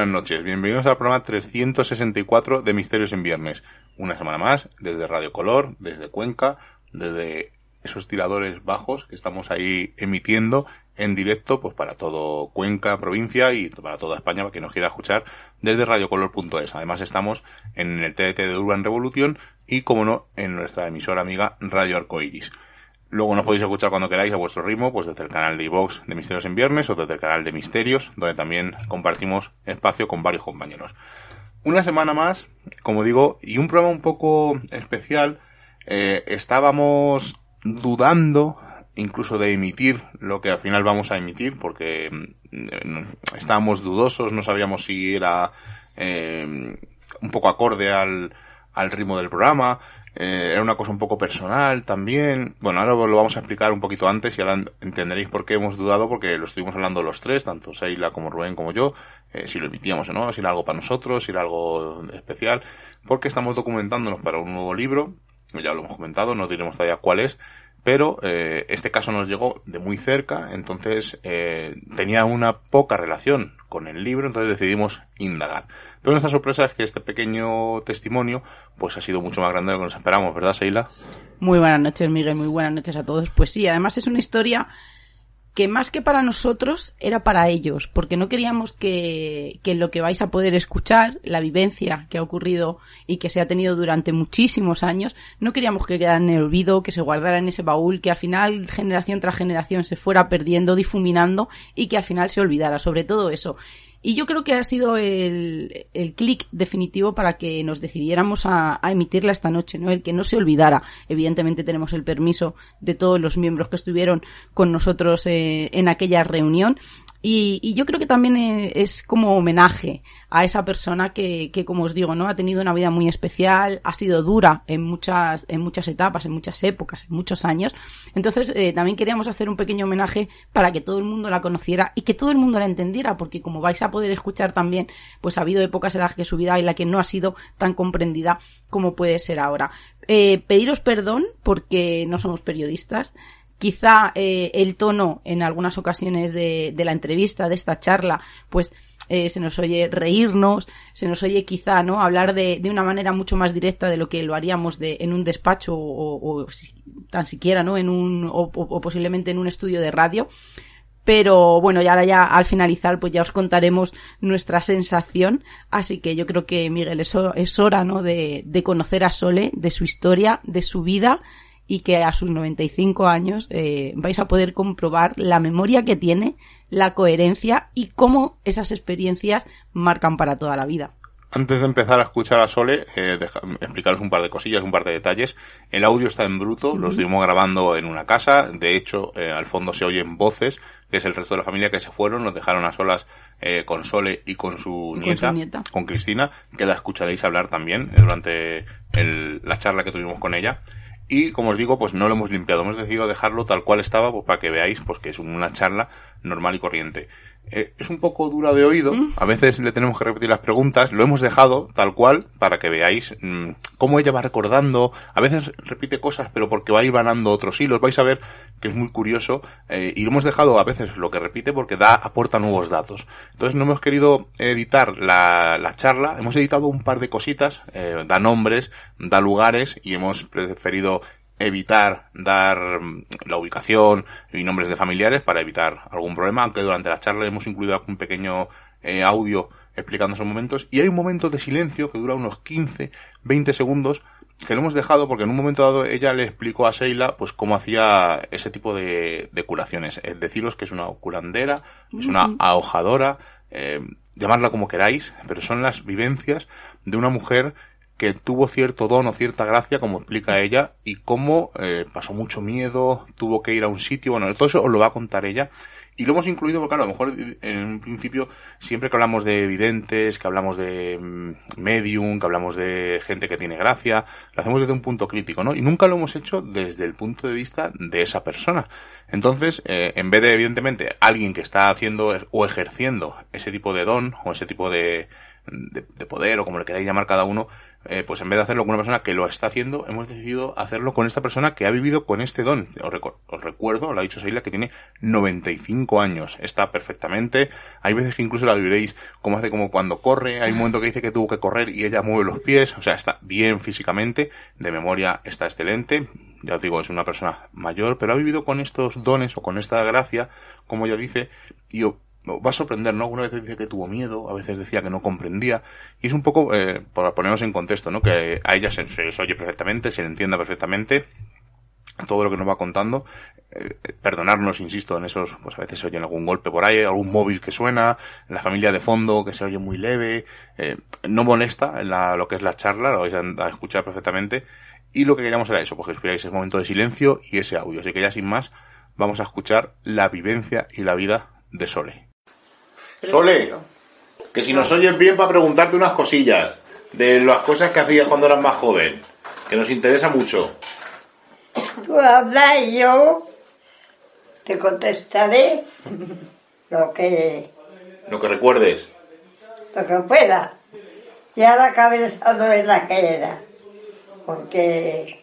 buenas noches, bienvenidos al programa 364 de Misterios en Viernes. Una semana más, desde Radio Color, desde Cuenca, desde esos tiradores bajos que estamos ahí emitiendo en directo pues para todo Cuenca, provincia y para toda España, para quien nos quiera escuchar, desde radiocolor.es. Además estamos en el TDT de Urban Revolución y, como no, en nuestra emisora amiga Radio Arcoiris. Luego nos podéis escuchar cuando queráis a vuestro ritmo, pues desde el canal de iVox de Misterios en Viernes o desde el canal de Misterios, donde también compartimos espacio con varios compañeros. Una semana más, como digo, y un programa un poco especial. Eh, estábamos dudando incluso de emitir lo que al final vamos a emitir, porque mm, estábamos dudosos, no sabíamos si era eh, un poco acorde al, al ritmo del programa. Eh, era una cosa un poco personal también. Bueno, ahora lo vamos a explicar un poquito antes y ahora entenderéis por qué hemos dudado, porque lo estuvimos hablando los tres, tanto Seila como Rubén como yo, eh, si lo emitíamos o no, si era algo para nosotros, si era algo especial, porque estamos documentándonos para un nuevo libro, ya lo hemos comentado, no diremos todavía cuál es, pero eh, este caso nos llegó de muy cerca, entonces eh, tenía una poca relación con el libro, entonces decidimos indagar. Pero nuestra sorpresa es que este pequeño testimonio pues ha sido mucho más grande de lo que nos esperamos, ¿verdad, Seila? Muy buenas noches, Miguel, muy buenas noches a todos. Pues sí, además es una historia que más que para nosotros era para ellos, porque no queríamos que, que lo que vais a poder escuchar, la vivencia que ha ocurrido y que se ha tenido durante muchísimos años, no queríamos que quedara en el olvido, que se guardara en ese baúl, que al final generación tras generación se fuera perdiendo, difuminando y que al final se olvidara, sobre todo eso. Y yo creo que ha sido el, el clic definitivo para que nos decidiéramos a, emitirla esta noche, ¿no? El que no se olvidara. Evidentemente tenemos el permiso de todos los miembros que estuvieron con nosotros eh, en aquella reunión. Y, y, yo creo que también es como homenaje a esa persona que, que, como os digo, ¿no? Ha tenido una vida muy especial, ha sido dura en muchas, en muchas etapas, en muchas épocas, en muchos años. Entonces, eh, también queríamos hacer un pequeño homenaje para que todo el mundo la conociera y que todo el mundo la entendiera, porque como vais a poder escuchar también, pues ha habido épocas en las que su vida y la que no ha sido tan comprendida como puede ser ahora. Eh, pediros perdón porque no somos periodistas, quizá eh, el tono en algunas ocasiones de, de, la entrevista, de esta charla, pues eh, se nos oye reírnos, se nos oye quizá no hablar de, de, una manera mucho más directa de lo que lo haríamos de, en un despacho o, o tan siquiera no en un o, o, posiblemente en un estudio de radio. Pero bueno, y ahora ya al finalizar, pues ya os contaremos nuestra sensación. Así que yo creo que, Miguel, es hora, ¿no? De, de conocer a Sole, de su historia, de su vida y que a sus 95 años eh, vais a poder comprobar la memoria que tiene, la coherencia y cómo esas experiencias marcan para toda la vida. Antes de empezar a escuchar a Sole, eh, deja, explicaros un par de cosillas, un par de detalles. El audio está en bruto, uh -huh. lo estuvimos grabando en una casa. De hecho, eh, al fondo se oyen voces, que es el resto de la familia que se fueron, nos dejaron a solas eh, con Sole y con su, y nieta, con su nieta, con Cristina, que la escucharéis hablar también durante el, la charla que tuvimos con ella y como os digo pues no lo hemos limpiado. Hemos decidido dejarlo tal cual estaba pues para que veáis pues que es una charla normal y corriente eh, es un poco dura de oído. A veces le tenemos que repetir las preguntas. Lo hemos dejado tal cual para que veáis mmm, cómo ella va recordando. A veces repite cosas pero porque va ganando otros hilos. Vais a ver que es muy curioso eh, y lo hemos dejado a veces lo que repite porque da aporta nuevos datos. Entonces no hemos querido editar la, la charla. Hemos editado un par de cositas eh, da nombres da lugares y hemos preferido evitar dar la ubicación y nombres de familiares para evitar algún problema, aunque durante la charla hemos incluido un pequeño eh, audio explicando esos momentos. Y hay un momento de silencio que dura unos 15, 20 segundos que lo hemos dejado porque en un momento dado ella le explicó a Sheila pues cómo hacía ese tipo de, de curaciones. Es deciros que es una curandera, es una ahojadora, eh, llamarla como queráis, pero son las vivencias de una mujer que tuvo cierto don o cierta gracia, como explica ella, y cómo eh, pasó mucho miedo, tuvo que ir a un sitio, bueno, todo eso os lo va a contar ella. Y lo hemos incluido porque, a lo mejor en un principio, siempre que hablamos de evidentes, que hablamos de mm, medium, que hablamos de gente que tiene gracia, lo hacemos desde un punto crítico, ¿no? Y nunca lo hemos hecho desde el punto de vista de esa persona. Entonces, eh, en vez de, evidentemente, alguien que está haciendo o ejerciendo ese tipo de don o ese tipo de, de, de poder o como le queráis llamar cada uno, eh, pues en vez de hacerlo con una persona que lo está haciendo, hemos decidido hacerlo con esta persona que ha vivido con este don. Os, recu- os recuerdo, lo ha dicho Seila, que tiene 95 años. Está perfectamente. Hay veces que incluso la viviréis como hace como cuando corre. Hay un momento que dice que tuvo que correr y ella mueve los pies. O sea, está bien físicamente. De memoria está excelente. Ya os digo, es una persona mayor, pero ha vivido con estos dones o con esta gracia, como ella dice, y va a sorprender, ¿no? Una vez dice que tuvo miedo, a veces decía que no comprendía, y es un poco, eh, para ponernos en contexto, ¿no? Que a ella se, se les oye perfectamente, se le entienda perfectamente, todo lo que nos va contando, eh, perdonarnos, insisto, en esos, pues a veces se oye algún golpe por ahí, algún móvil que suena, la familia de fondo que se oye muy leve, eh, no molesta en la, lo que es la charla, lo vais a, a escuchar perfectamente, y lo que queríamos era eso, porque esperáis ese momento de silencio y ese audio, así que ya sin más, vamos a escuchar la vivencia y la vida de Sole. Sole, que si nos oyes bien para preguntarte unas cosillas de las cosas que hacías cuando eras más joven, que nos interesa mucho. Tú habla y yo te contestaré lo que, Lo que recuerdes. lo que pueda. Ya la cabeza no es la que era, porque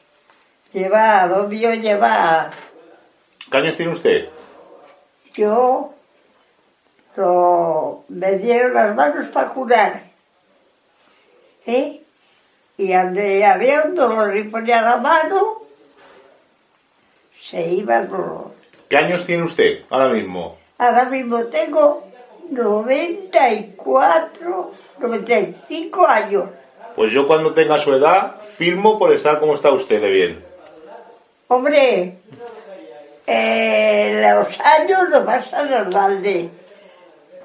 lleva, lo mío lleva, ¿Qué años tiene usted? yo lo, me dieron las manos para curar. ¿eh? Y donde había un dolor y ponía la mano, se iba el dolor. ¿Qué años tiene usted ahora mismo? Ahora mismo tengo 94, 95 años. Pues yo cuando tenga su edad, firmo por estar como está usted de bien. Hombre, eh, los años no pasan al balde.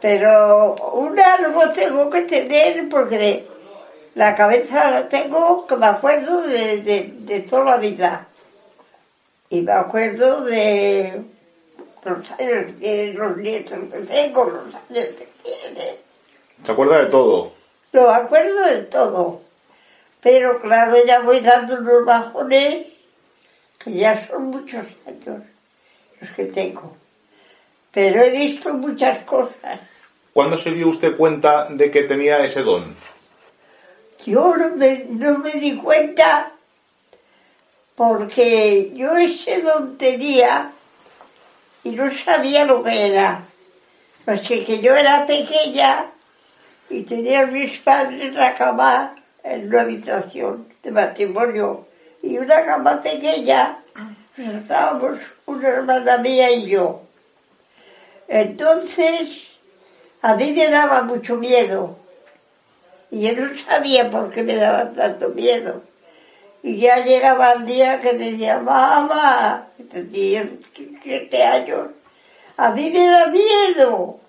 Pero una luego tengo que tener porque la cabeza la tengo que me acuerdo de, de, de toda la vida. Y me acuerdo de los años que los nietos que tengo, los años que tienen. ¿Se acuerda de todo? Lo acuerdo de todo. Pero claro, ya voy dando unos bajones que ya son muchos años los que tengo. Pero he visto muchas cosas. ¿Cuándo se dio usted cuenta de que tenía ese don? Yo no me, no me di cuenta porque yo ese don tenía y no sabía lo que era. Pues que, yo era pequeña y tenía a mis padres en la cama en una habitación de matrimonio y una cama pequeña. Estábamos una hermana mía y yo. Entonces, a mí me daba mucho miedo. Y yo no sabía por qué me daba tanto miedo. Y ya llegaba el día que decía, mamá, tenía siete años, a mí me da miedo.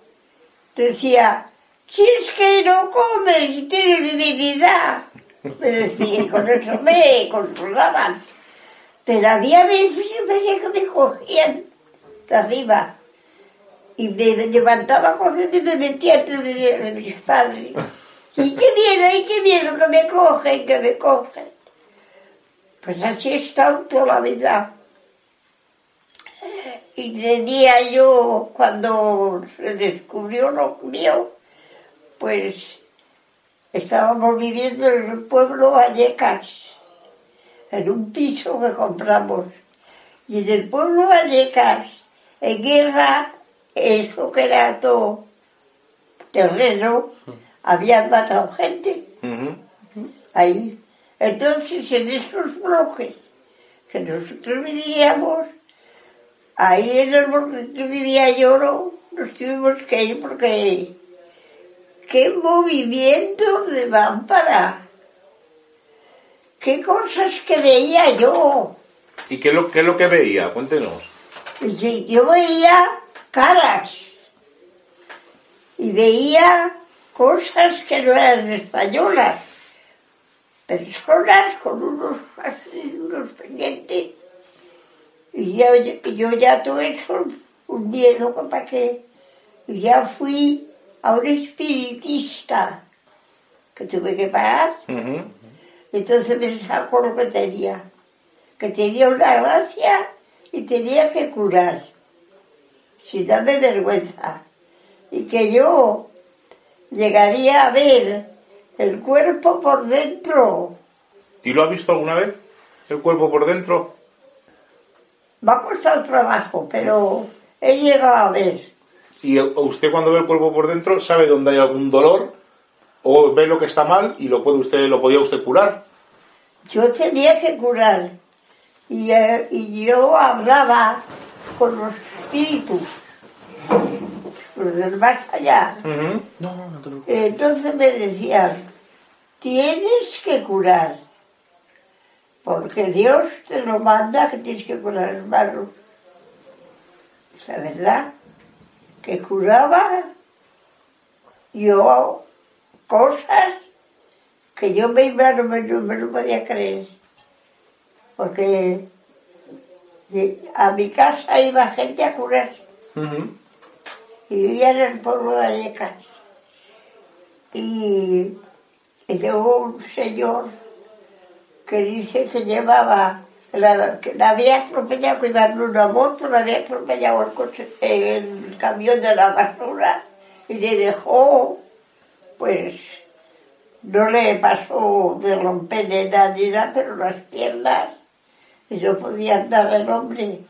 Decía, si es que no comes y tienes debilidad. Me decía, y con eso me controlaban. Pero había veces que me cogían de arriba y me levantaba corriendo y me metía entre de, mis padres. Y qué miedo, y qué miedo que me cogen, que me cogen. Pues así he estado toda la vida. Y tenía yo, cuando se descubrió lo mío, pues estábamos viviendo en el pueblo Vallecas, en un piso que compramos. Y en el pueblo Vallecas, en guerra, eso que era todo terreno, habían matado gente ahí. Entonces, en esos bloques que nosotros vivíamos, ahí en el bloque que vivía yo, no, nos tuvimos que ir porque qué movimiento de lámpara, qué cosas que veía yo. ¿Y qué es lo, qué es lo que veía? Cuéntenos. Yo veía caras. Y veía cosas que no eran españolas. Personas con unos, pendientes. Y yo, yo ya tuve eso, un miedo para que ya fui a un espiritista que tuve que pagar. Entonces me sacó lo que tenía, que tenía una gracia y tenía que curar, sin darme vergüenza. Y que yo llegaría a ver el cuerpo por dentro. ¿Y lo ha visto alguna vez? ¿El cuerpo por dentro? Me ha costado trabajo, pero he llegado a ver. ¿Y usted cuando ve el cuerpo por dentro sabe dónde hay algún dolor? ¿O ve lo que está mal y lo, puede usted, lo podía usted curar? Yo tenía que curar. Y, eh, y yo hablaba con los espíritus, los del más allá. Entonces me decían, tienes que curar, porque Dios te lo manda que tienes que curar, hermano. La verdad, que curaba yo cosas que yo misma no me, no me lo podía creer. Porque a mi casa iba gente a curar y vivía en el pueblo de Vallecas. Y, y llegó un señor que dice que llevaba, la, que la había atropellado, que iba en una moto, la había atropellado el, coche, el camión de la basura y le dejó, pues, no le pasó de romper ni nada, ni nada, pero las piernas, y no podía andar el hombre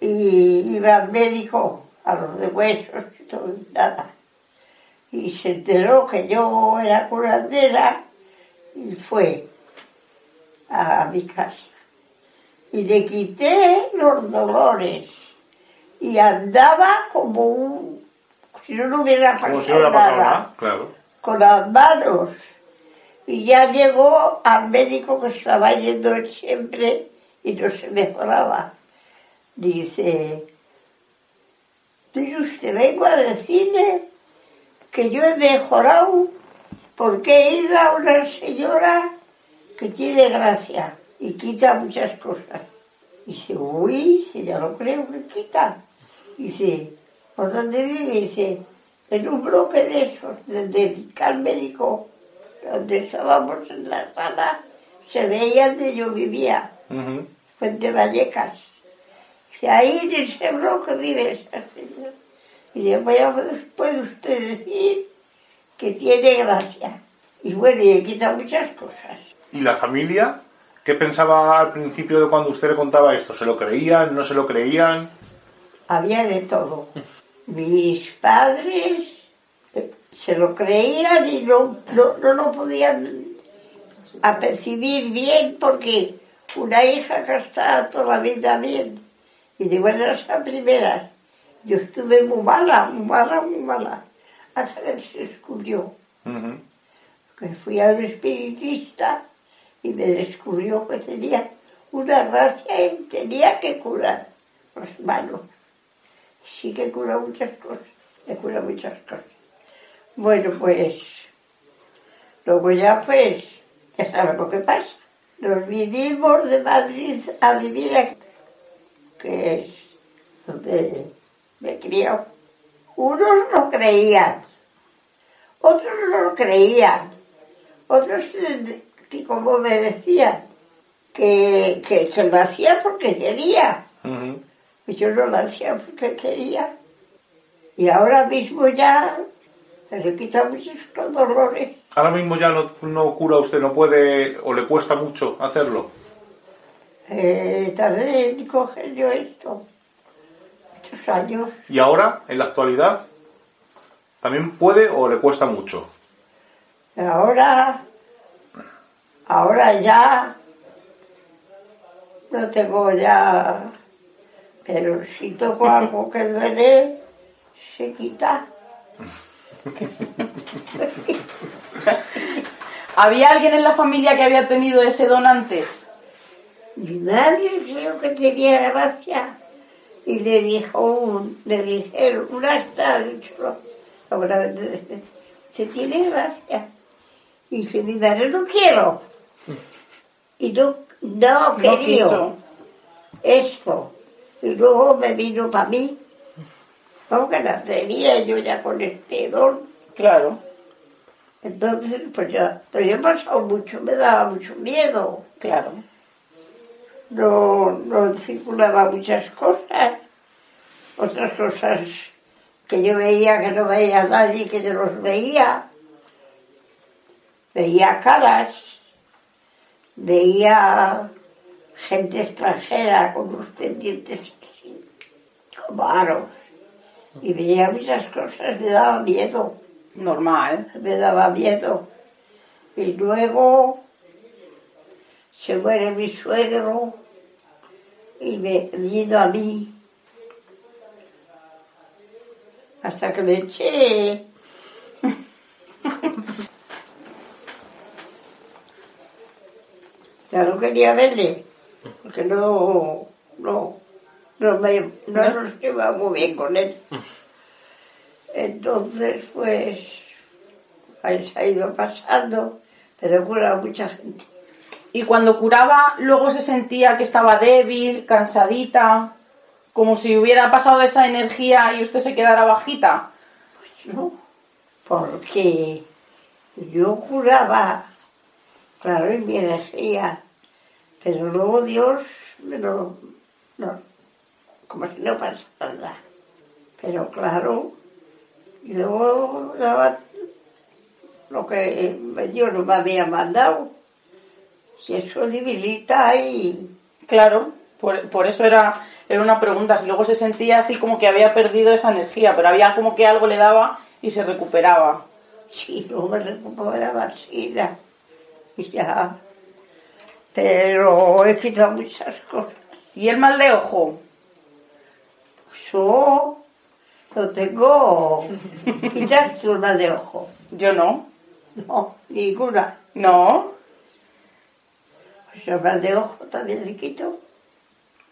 y iba al médico, a los de huesos y todo, y nada. Y se enteró que yo era curandera y fue a, mi casa. Y le quité los dolores y andaba como un... si no le hubiera pasado, si no hubiera pasado nada nada. Claro. con las manos. Y ya llegó al médico que estaba yendo siempre y no se mejoraba. Dice, mire usted, vengo a decirle que yo he mejorado porque he una señora que tiene gracia y quita muchas cosas. Dice, uy, dice, ya lo creo que quita. Dice, ¿por dónde vive? Dice, en un bloque de esos, desde el médico, donde estábamos en la sala, se veía donde yo vivía, Ujú. Fuente Vallecas. Y ahí en ese bloque vive esa señora. Y después puede usted decir que tiene gracia. Y bueno, y le quita muchas cosas. ¿Y la familia? ¿Qué pensaba al principio de cuando usted le contaba esto? ¿Se lo creían? ¿No se lo creían? había de todo. Mis padres se lo creían y no, no, no lo podían apercibir bien porque una hija que está toda la vida bien y de buenas a primeras. Yo estuve muy mala, muy mala, muy mala, hasta que se descubrió que fui a un espiritista y me descubrió que tenía una gracia y tenía que curar las manos. Sí que cura muchas cosas, me cura muchas cosas. Bueno, pues, luego ya pues, ya sabes lo que pasa. Nos vinimos de Madrid a vivir aquí, que es donde me criado. Unos no creían, otros no lo creían, otros, eh, que como me decían, que, que, que lo hacía porque quería, y yo no lo hacía porque quería. Y ahora mismo ya se le quita muchos los dolores. Ahora mismo ya no, no cura usted, no puede o le cuesta mucho hacerlo. Eh, tardé en coger yo esto, muchos años. ¿Y ahora, en la actualidad, también puede o le cuesta mucho? Ahora, ahora ya no tengo ya, pero si toco algo que duele, se quita. ¿Había alguien en la familia que había tenido ese don antes? Nadie creo que tenía gracia. Y le dijo un, le dijeron, una está Ahora se tiene gracia. Y dice, mi madre no quiero. Y no, no No quería esto. Y luego me vino para mí. Como que la tenía yo ya con este don. Claro, Entonces, pues ya, pero yo he pasado mucho, me daba mucho miedo. claro. No, no circulaba muchas cosas. Otras cosas que yo veía que no veía nadie, que yo los veía. Veía caras, veía gente extranjera con los pendientes como aros. Y veía muchas cosas, me daba miedo Normal. me daba miedo. Y luego se muere mi suegro y me vino a mí. Hasta que me eché. Ya no quería verle, porque no, no, no, me, no nos llevaba muy bien con él. Entonces, pues, ha ido pasando, pero cura mucha gente. Y cuando curaba, luego se sentía que estaba débil, cansadita, como si hubiera pasado esa energía y usted se quedara bajita. ¿no? Porque yo curaba, claro, en mi energía, pero luego Dios me lo, no, como si no pasara nada. Pero claro, yo daba lo que Dios no me había mandado. Y eso debilita y Claro, por, por eso era, era una pregunta. Si luego se sentía así como que había perdido esa energía, pero había como que algo le daba y se recuperaba. Sí, no me recuperaba así, ya. Y ya. Pero he quitado muchas cosas. ¿Y el mal de ojo? Yo lo tengo. Quitaste una de ojo. Yo no. No, ninguna. No. Una de ojo también le quito.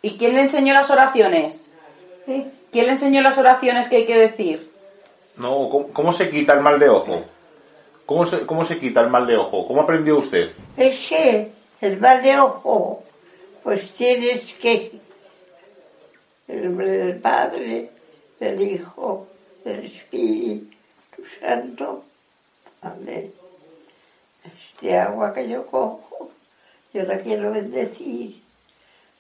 ¿Y quién le enseñó las oraciones? ¿Quién le enseñó las oraciones que hay que decir? No, ¿cómo, cómo se quita el mal de ojo? ¿Cómo se, ¿Cómo se quita el mal de ojo? ¿Cómo aprendió usted? Es que el mal de ojo, pues tienes que. El nombre del Padre, del Hijo, del Espíritu Santo. Amén. Este agua que yo cojo, yo la quiero bendecir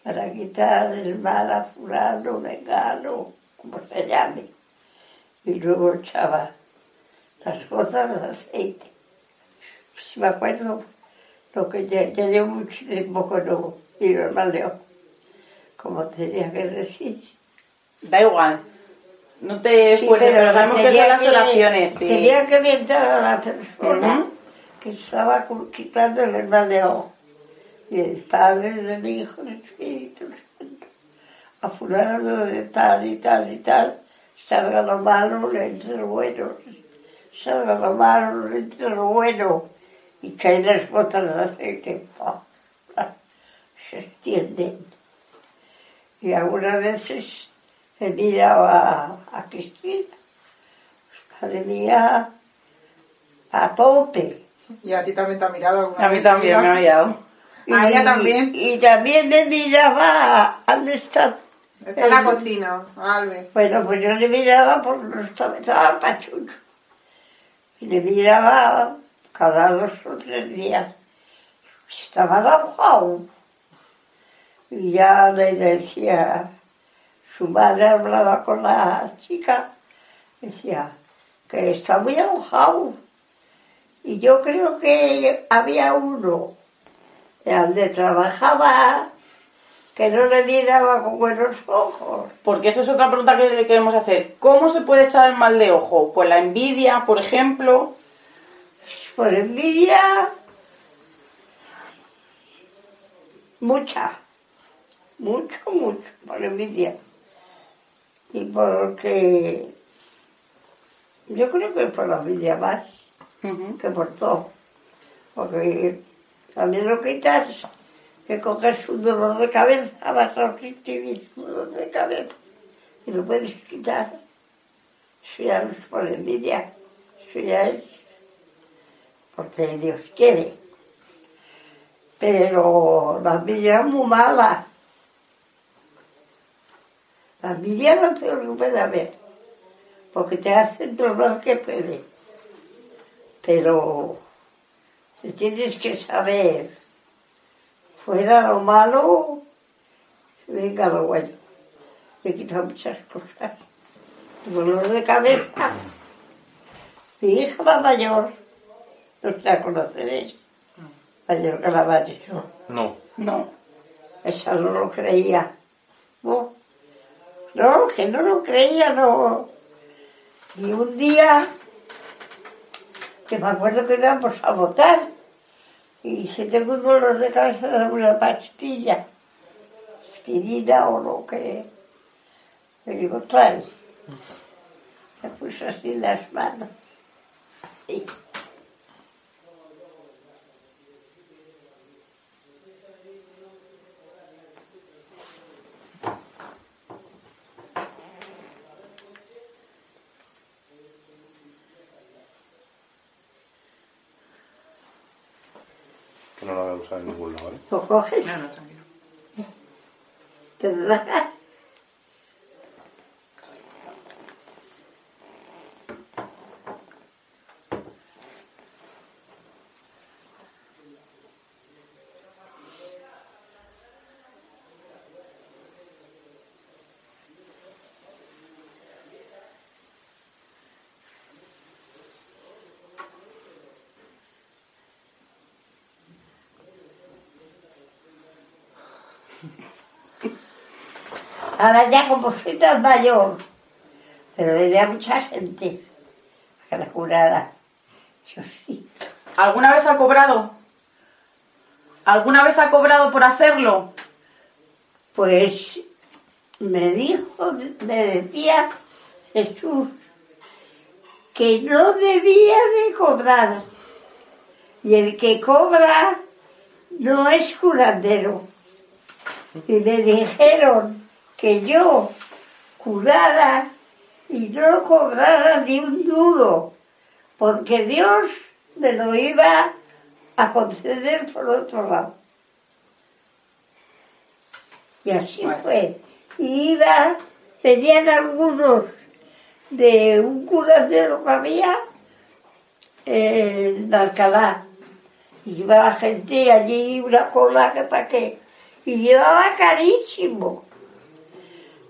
para quitar el mal a fulano, vegano, como se llame. Y luego echaba las gotas de aceite. Si me acuerdo, lo que ya, ya llevo mucho tiempo que no el mal de ojo, como tenía que decir. Da igual. No te Sí, esfuerces, pero sabemos que son las oraciones, sí. Tenía que orientar a la persona que estaba quitándole el ojo. Y el Padre, del Hijo, del Espíritu Santo. A fulano de tal y tal y tal, salga lo malo, entre lo bueno. Salga lo malo, entre lo bueno. Y caen las botas de aceite. Se extienden. Y algunas veces he mirado a, a Cristina. Madre mía, a tope. Y a ti también te ha mirado alguna A mí vez, también me ha mirado. A ella también. Y también me miraba, ¿dónde está? Está en la cocina, Albe. Bueno, pues yo le miraba porque no estaba, estaba pachucho. Y le miraba cada dos o tres días. Estaba agujado. Y ya le decía, su madre hablaba con la chica, decía que está muy agujado. Y yo creo que había uno de donde trabajaba que no le miraba con buenos ojos. Porque esa es otra pregunta que le queremos hacer. ¿Cómo se puede echar el mal de ojo? Pues la envidia, por ejemplo. Por envidia, mucha, mucho, mucho, por envidia. Y porque yo creo que por la envidia más que por todo. Porque también lo quitas, que coges un dolor de cabeza, vas a un mismo dolor de cabeza y lo puedes quitar. Eso ya no es por envidia, eso ya es porque Dios quiere. Pero la envidia es muy mala. La envidia es lo peor que puede haber, porque te hacen todo lo que puede. Pero te tienes que saber, fuera lo malo, venga lo bueno. Me quita muchas cosas. Dolor de cabeza. Mi hija la mayor, no se la conoceréis, mayor que la mayor. No. No. Esa no lo creía. No, no, que no lo creía, no. Y un día, que me acuerdo que íbamos a votar, y dice, tengo un dolor de cabeza de una pastilla, aspirina o lo que... Le digo, trae. Me puso así las manos. Y lo coges, No, no, tranquilo. te relajas. Ahora ya como soy tan mayor, pero le a mucha gente que la curara. Yo sí. ¿Alguna vez ha cobrado? ¿Alguna vez ha cobrado por hacerlo? Pues me dijo, me decía Jesús que no debía de cobrar. Y el que cobra no es curandero. Y me dijeron que yo curara y no cobrara ni un duro, porque Dios me lo iba a conceder por otro lado. Y así fue. Y iba, venían algunos de un curandero que había en Alcalá. Y iba la gente allí, una cola que para qué. Y llevaba carísimo.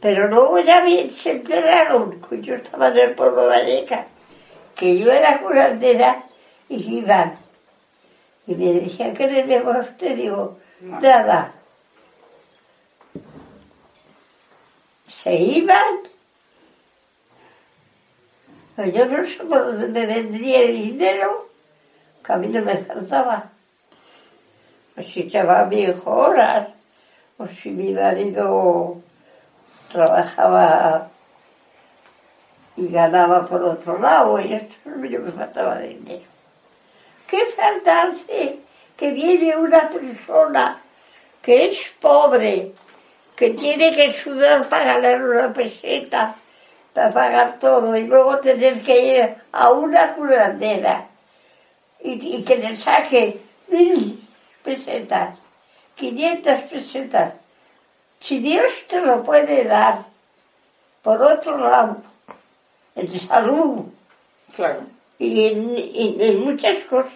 Pero luego ya bien se enteraron, que yo estaba en el pueblo de Valleca, que yo era curandera y iban. Y me decían, ¿qué le debo a usted? Digo, nada. Se iban. Pero yo no sé por dónde me vendría el dinero, que a mí no me faltaba. O si echaba horas, o si mi marido trabajaba y ganaba por otro lado, y esto no me faltaba dinero. ¿Qué falta hace que viene una persona que es pobre, que tiene que sudar para ganar una peseta, para pagar todo, y luego tener que ir a una curandera y, y que le saque mil pesetas, 500 pesetas? Si Dios te lo puede dar, por otro lado, en salud, Claro. y en, muchas cosas.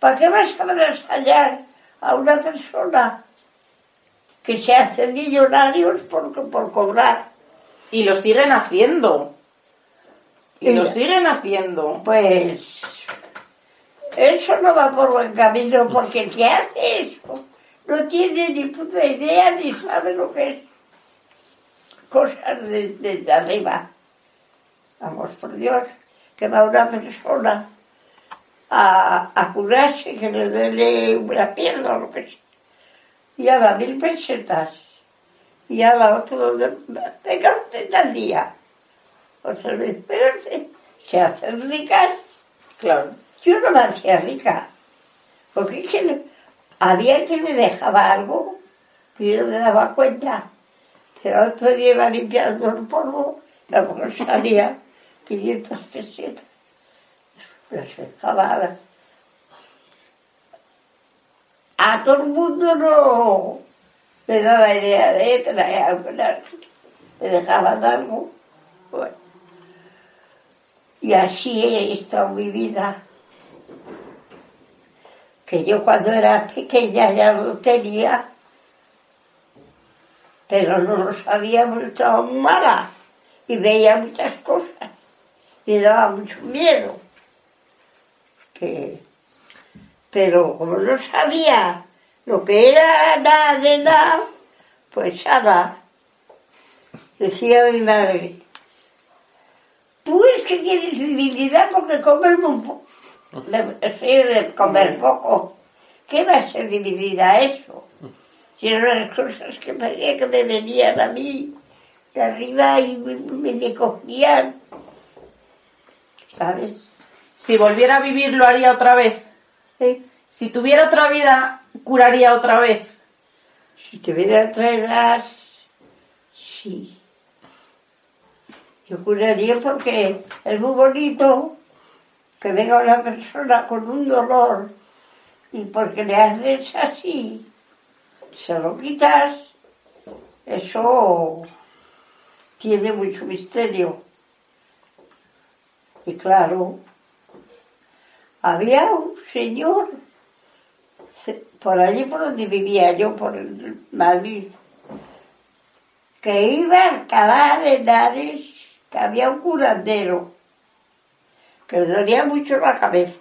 ¿Para qué vas a avasallar a una persona que se hace millonarios por, por cobrar? Y lo siguen haciendo. Y lo siguen haciendo. Pues eso no va por buen camino porque el que hace eso no tiene ni puta idea ni sabe lo que es cosas de, de- arriba. Vamos, por Dios, que va una persona a, a curarse, que le duele una pierna o lo que sea. Y a la mil pesetas. Y a la otra, donde, venga usted tal día. Otra vez, pero se, se hacen ricas. Claro. Yo no me hacía rica, porque es que había que le dejaba algo, y yo me daba cuenta. Pero otro día iba limpiando el polvo, la mujer salía, 500 pesetas. Pues dejaba a todo el mundo no le daba idea de traer, le dejaban algo. Bueno. Y así he estado mi vida. Que yo cuando era pequeña ya lo tenía, pero no lo sabíamos, estaba mala y veía muchas cosas y daba mucho miedo. Que, pero como no sabía lo que era nada de nada, pues nada. Decía mi madre, tú es que tienes debilidad porque comes muy poco. De, sí, de comer poco. ¿Qué va a ser debilidad eso? Si eran las cosas que me, que me venían a mí de arriba y me, me, me cogían. ¿Sabes? Si volviera a vivir, lo haría otra vez. ¿Eh? Si tuviera otra vida, curaría otra vez. Si tuviera otra edad, sí. Yo curaría porque es muy bonito que venga una persona con un dolor y porque le haces así, se lo quitas, eso tiene mucho misterio. Y claro, había un señor se- por allí por donde vivía yo, por Madrid, que iba a Alcalá de Henares, que había un curandero, que le dolía mucho la cabeza.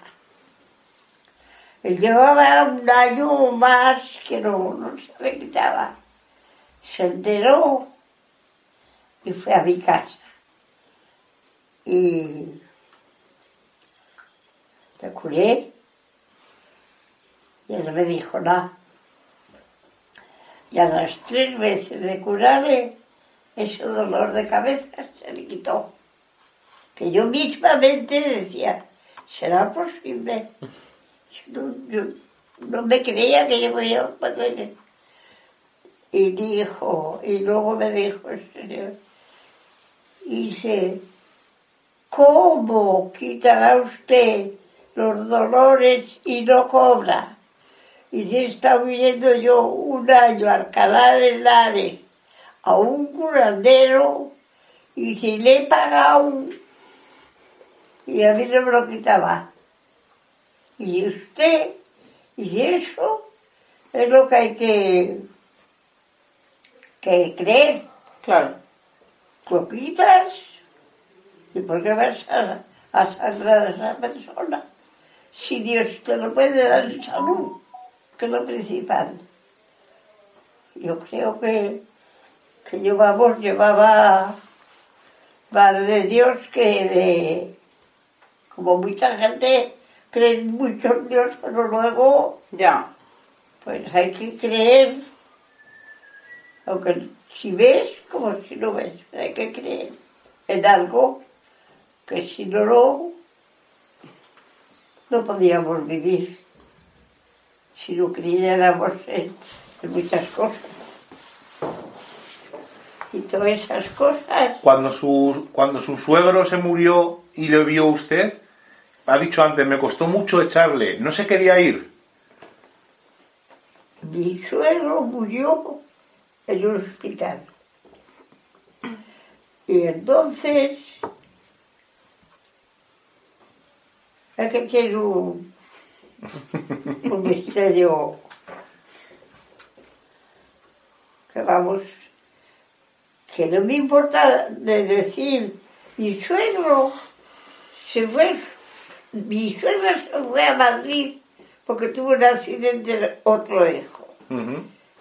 Llevaba un año más que no, no se le quitaba. Se enteró y fue a mi casa. Y le curé y él me dijo nada. Y a las tres veces de curarle, ese dolor de cabeza se le quitó. Que yo mismamente decía, ¿será posible? No, yo no me creía que yo podía poder. Y dijo, y luego me dijo el señor, dice, ¿cómo quitará usted los dolores y no cobra? Y si está viviendo yo un año a Alcalá de Henares a un curandero y si le he pagado y a mí no me lo quitaba. Y usted, y eso es lo que hay que, que creer. Claro. Lo quitas y por qué vas a, a sangrar a esa persona si Dios te lo puede dar en salud, que es lo principal. Yo creo que, que yo, vamos, llevaba más de Dios que de... Como mucha gente cree mucho en Dios, pero luego Ya. pues hay que creer, aunque si ves como si no ves, pero hay que creer en algo que si no lo, no podíamos vivir, si no creyéramos en, en muchas cosas. Y todas esas cosas, Cuando su, cuando su suegro se murió y le vio usted, ha dicho antes, me costó mucho echarle, no se quería ir. mi suegro murió en un hospital. Y entonces, es que tiene un, un misterio que vamos, que no me importa de decir, mi suegro se fue, mi suegra se fue a Madrid porque tuvo un accidente de otro hijo.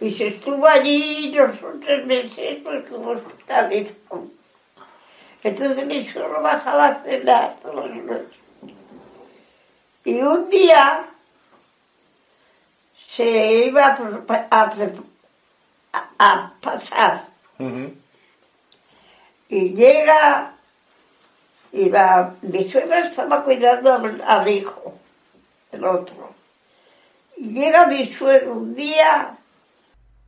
Y se estuvo allí dos o tres meses porque estuvo hospitalizado. Entonces mi suegro bajaba a cenar todas las noches. Y un día se iba a, a, a- a pasar y llega y la, mi suegra estaba cuidando al, al hijo, el otro. Llega mi suegro un día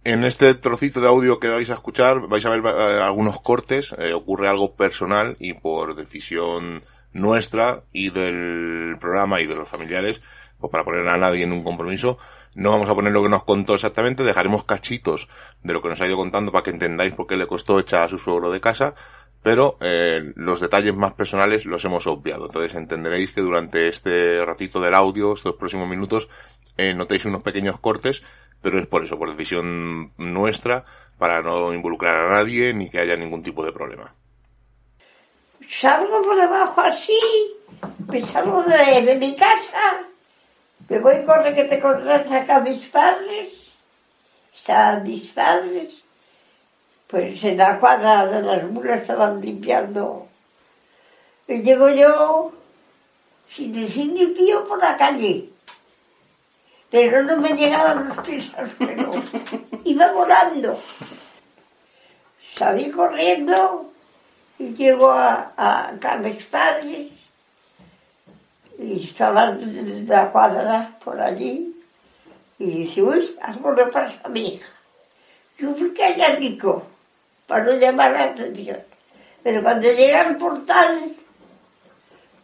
En este trocito de audio que vais a escuchar vais a ver eh, algunos cortes, eh, ocurre algo personal y por decisión nuestra y del programa y de los familiares, pues para poner a nadie en un compromiso, no vamos a poner lo que nos contó exactamente, dejaremos cachitos de lo que nos ha ido contando para que entendáis por qué le costó echar a su suegro de casa, pero eh, los detalles más personales los hemos obviado. Entonces entenderéis que durante este ratito del audio, estos próximos minutos, eh, notéis unos pequeños cortes, pero es por eso, por decisión nuestra, para no involucrar a nadie ni que haya ningún tipo de problema. Salgo por abajo así, me salgo de, mi casa, me voy el que te encontrás acá a mis padres, estaban mis padres, pues en la cuadra de las mulas estaban limpiando. Y llego yo sin decir ni pío por la calle. Pero no me llegaban los pies al suelo. Iba volando. Salí corriendo y llego a, a, a mis padres y estaban en la cuadra por allí y dice, uy, algo le pasa a mi hija. Yo fui calladico para no llamar la atención. Pero cuando llegué al portal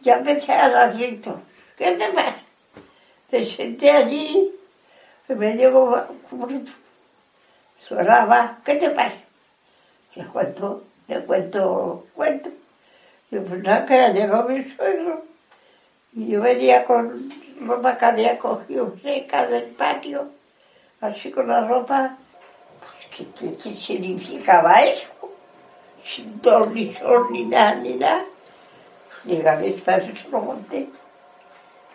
ya empecé a dar gritos. ¿Qué te pasa? Me senté allí y me llegó lloraba. ¿Qué te pasa? Le cuento, le cuento, cuento. Y pues nada, que ha llegado mi suegro. Y yo venía con ropa que había cogido seca del patio, así con la ropa. ¿Qué, qué, qué significaba eso? Sin ton, ni sol, ni nada, ni nada. Llega a mis padres, se lo monté.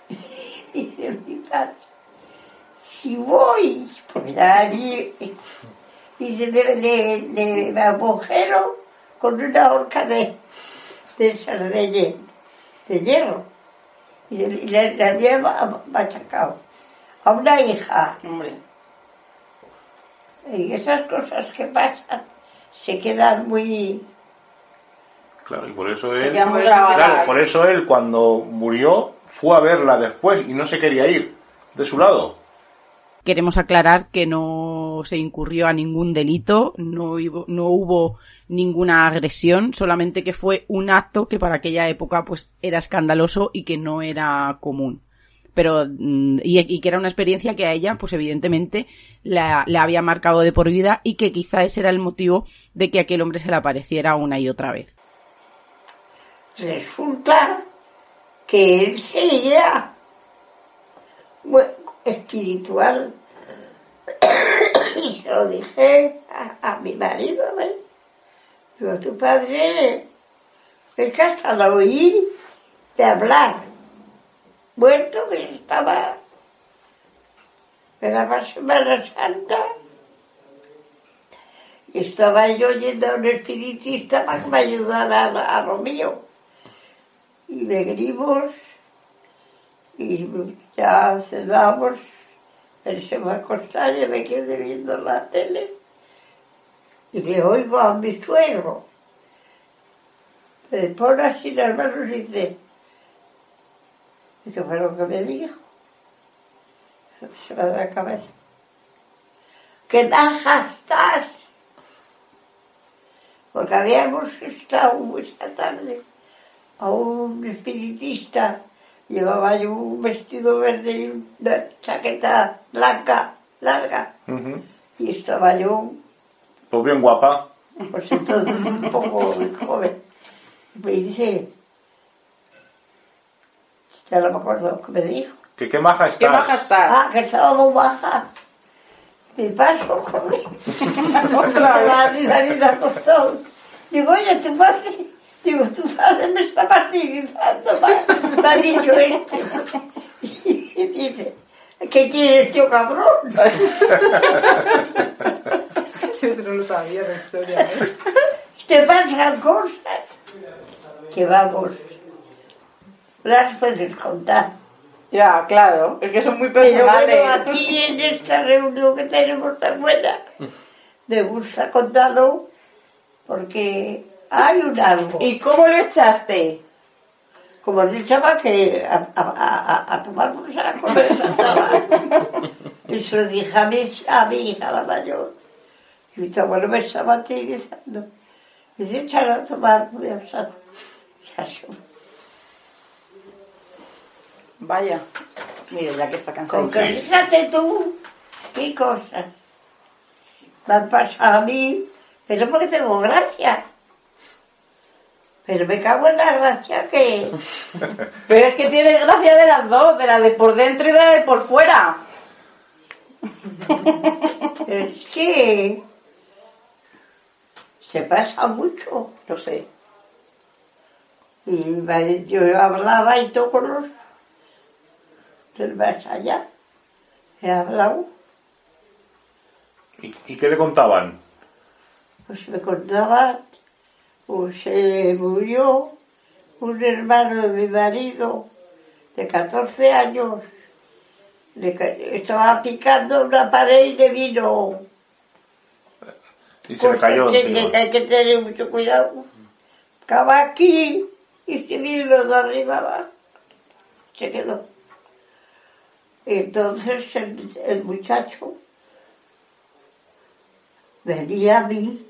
Y dice mi padre, si voy, allí, y se le, le, le, me agujero con una horca de, de de, hie- de hierro. Y le, le, le había ma- machacado a una hija. Hombre. Y esas cosas que pasan se quedan muy... Claro, y por eso él, claro, por eso él cuando murió fue a verla después y no se quería ir de su lado. Queremos aclarar que no se incurrió a ningún delito, no hubo, no hubo ninguna agresión, solamente que fue un acto que para aquella época pues era escandaloso y que no era común. Pero, mm, y, que era una experiencia que a ella, pues evidentemente, la, la había marcado de por vida y que quizá ese era el motivo de que aquel hombre se le apareciera una y otra vez. Resulta que él muy espiritual. y lo dije a, mi marido, ¿ves? Digo, tu padre es que hasta lo oí de hablar. Muerto que estaba era la Semana Santa y estaba yo yendo a un espiritista para que me ayudara a, a lo mío. Y le grimos y ya cenamos, él se va a acostar y me quedé viendo la tele y le oigo a mi suegro. Me pone así las manos y dice, ¿qué fue lo que me dijo? Se me da la cabeza. ¡Qué baja estás! Porque habíamos estado esta tarde a un espiritista. Llevaba yo un vestido verde y una chaqueta blanca, larga. Y estaba yo, Pues bien guapa. pues entonces un poco joven. Y me dice, ya no me acuerdo lo que me dijo. Que qué maja estás. ¿Qué baja estás? Ah, que estaba muy baja. Mi paso, joder. La acostado. Digo, oye, tu padre. Digo, tu padre me está martirizando. Me, ha dicho este. Y dice, ¿qué quieres, tío cabrón? Yo eso no lo sabía la historia, ¿eh? Te pasan cosas que vamos, las puedes contar. Ya, claro, es que son muy Pero bueno, aquí en esta reunión que tenemos tan buena, me gusta contarlo porque hay un algo. ¿Y cómo lo echaste? Como se echaba que a, a, a, a tomar por saco me faltaba. Eso dije a mi, a mi hija la mayor. Y mi abuelo me estaba utilizando. Me dice, échalo a tomar, voy a usar. Vaya. Mire, ya que está cansado. Con que fíjate tú, qué cosas me han pasado a mí, pero porque tengo gracia. Pero me cago en la gracia que... Pero es que tiene gracia de las dos, de la de por dentro y de la de por fuera. Es que... Se pasa mucho. Lo sé. Y yo hablaba y todo con los del más allá. He hablado, ¿Y, y qué le contaban? pues me contaban, pues se murió un hermano de mi marido de 14 años. Le estaba picando una pared y le vino. Y se le cayó cosas que, hay que tener mucho cuidado. Acaba aquí y se vino de arriba abajo. Se quedó. Entonces el, muchacho venía a mí,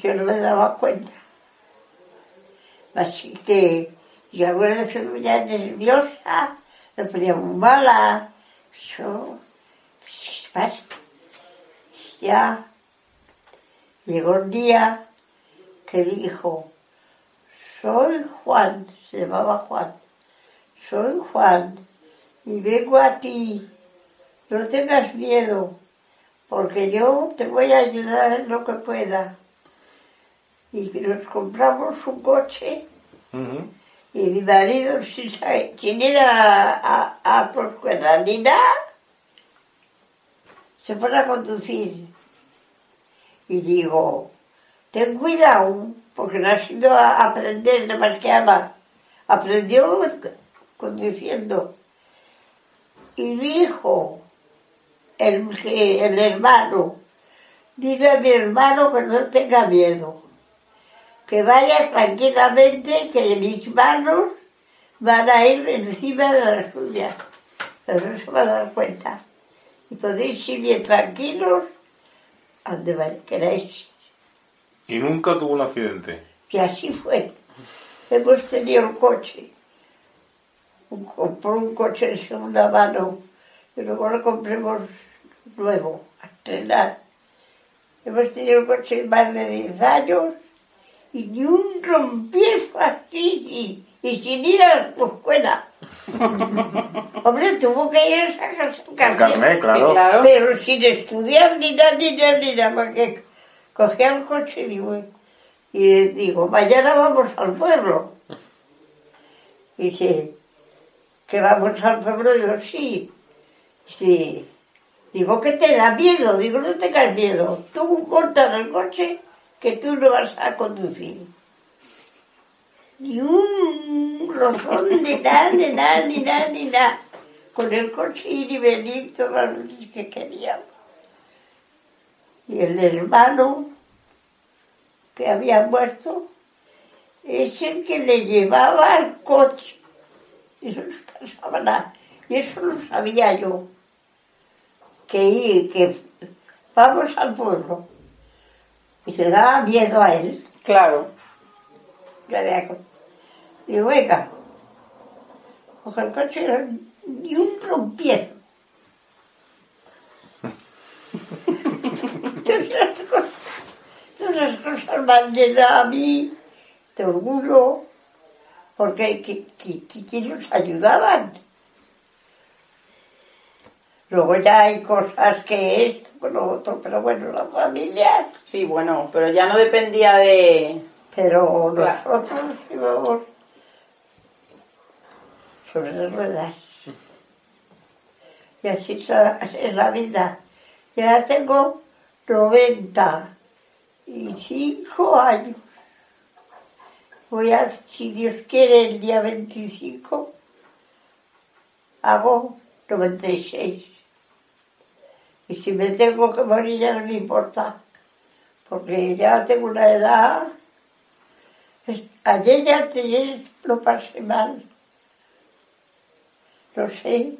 que no me daba cuenta. Así que yo me ponía nerviosa, me ponía muy mala. Yo, ¿qué pasa? Ya llegó un día que dijo, soy Juan, se llamaba Juan, soy Juan y vengo a ti, no tengas miedo, porque yo te voy a ayudar en lo que pueda. Y nos compramos un coche y mi marido, sin, saber- sin ir a, a, a por ni nada, se pone a conducir. Y digo, ten cuidado, porque no has ido a aprender nada más que ama. Aprendió conduciendo. Y dijo el, que- el hermano, dile a mi hermano que no tenga miedo, que vaya tranquilamente, que mis manos van a ir encima de las suyas. Pero no se va a dar cuenta. Y podéis ir bien tranquilos a donde queráis. Y nunca tuvo un accidente. Y así fue. Hemos tenido un coche. Un, compró un coche de segunda mano y luego lo compremos nuevo, a estrenar. Hemos tenido un coche de más de 10 años y ni un rompiezo así y, y sin ir a la escuela. Hombre, tuvo que ir a sacar su carnet. Carnet, claro. Sí, claro. Pero sin estudiar ni nada, ni nada, ni nada, porque cogía el coche y digo, y digo, mañana vamos al pueblo. Y dice, ¿que vamos al pueblo? Digo, sí. Sí. Digo, ¿qué te da miedo? Digo, no tengas miedo. Tú montas el coche que tú no vas a conducir. Ni un rozón, ni nada, ni nada, ni nada, ni nada. Con el coche ir y venir todas las veces que queríamos. Y el hermano que había muerto es el que le llevaba al coche. Y no pasaba nada. Y eso lo sabía yo. Que ir, que vamos al pueblo. Y se daba miedo a él. Claro. Le había Digo, venga, coge el coche y un trompiezo. Todas las cosas, todas las cosas me han llenado a mí de orgullo, porque que, que, que- nos ayudaban. Luego ya hay cosas que esto, con lo otro, pero bueno, la familia, Sí, bueno, pero ya no dependía de... pero Claro. nosotros íbamos sobre las ruedas. Y así es la, así es la vida. Ya tengo 95 años. Voy a, si Dios quiere, el día 25, hago 96. Y si me tengo que morir ya no me importa, porque ya tengo una edad. Ayer ya ayer lo pasé mal. No sé,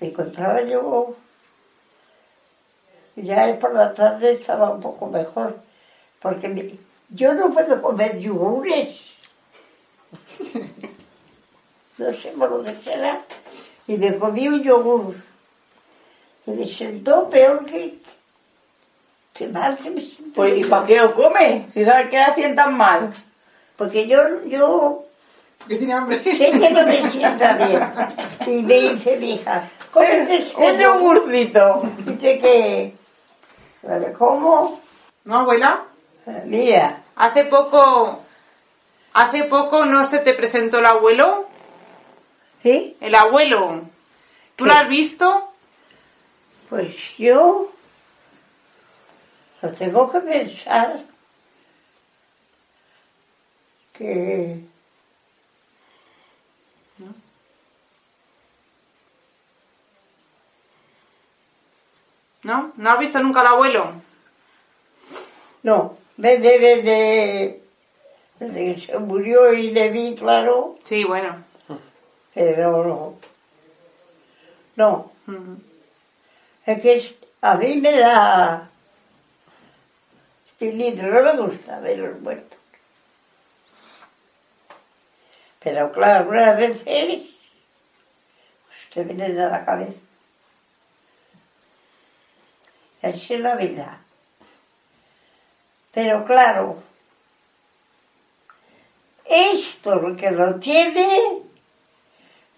me encontraba yo ya por la tarde estaba un poco mejor, porque mi- yo no puedo comer yogures. No sé por lo que será. Y me comí un yogur. Y me sentó peor que... que mal que me sentó. Pues, ¿y para qué lo come? Si sabes que la sientan mal. Porque yo, yo Que tiene hambre. sé que no me sienta bien. Y me dice mi hija, cómete ese Un yogurcito. Dice que... Vale, ¿Cómo? ¿No, abuela? Eh, Mira, Hace poco... Hace poco no se te presentó el abuelo. ¿sí? El abuelo. ¿Tú ¿Qué? lo has visto? Pues yo lo tengo que pensar que ¿No? ¿No has visto nunca al abuelo? no, desde que se murió y le vi, claro, Sí, bueno. pero no. Es que a mí me da espíritu, no me gusta ver los muertos. Pero claro, algunas veces pues, te vienen a la cabeza. Así es la vida. Pero claro, esto que lo tiene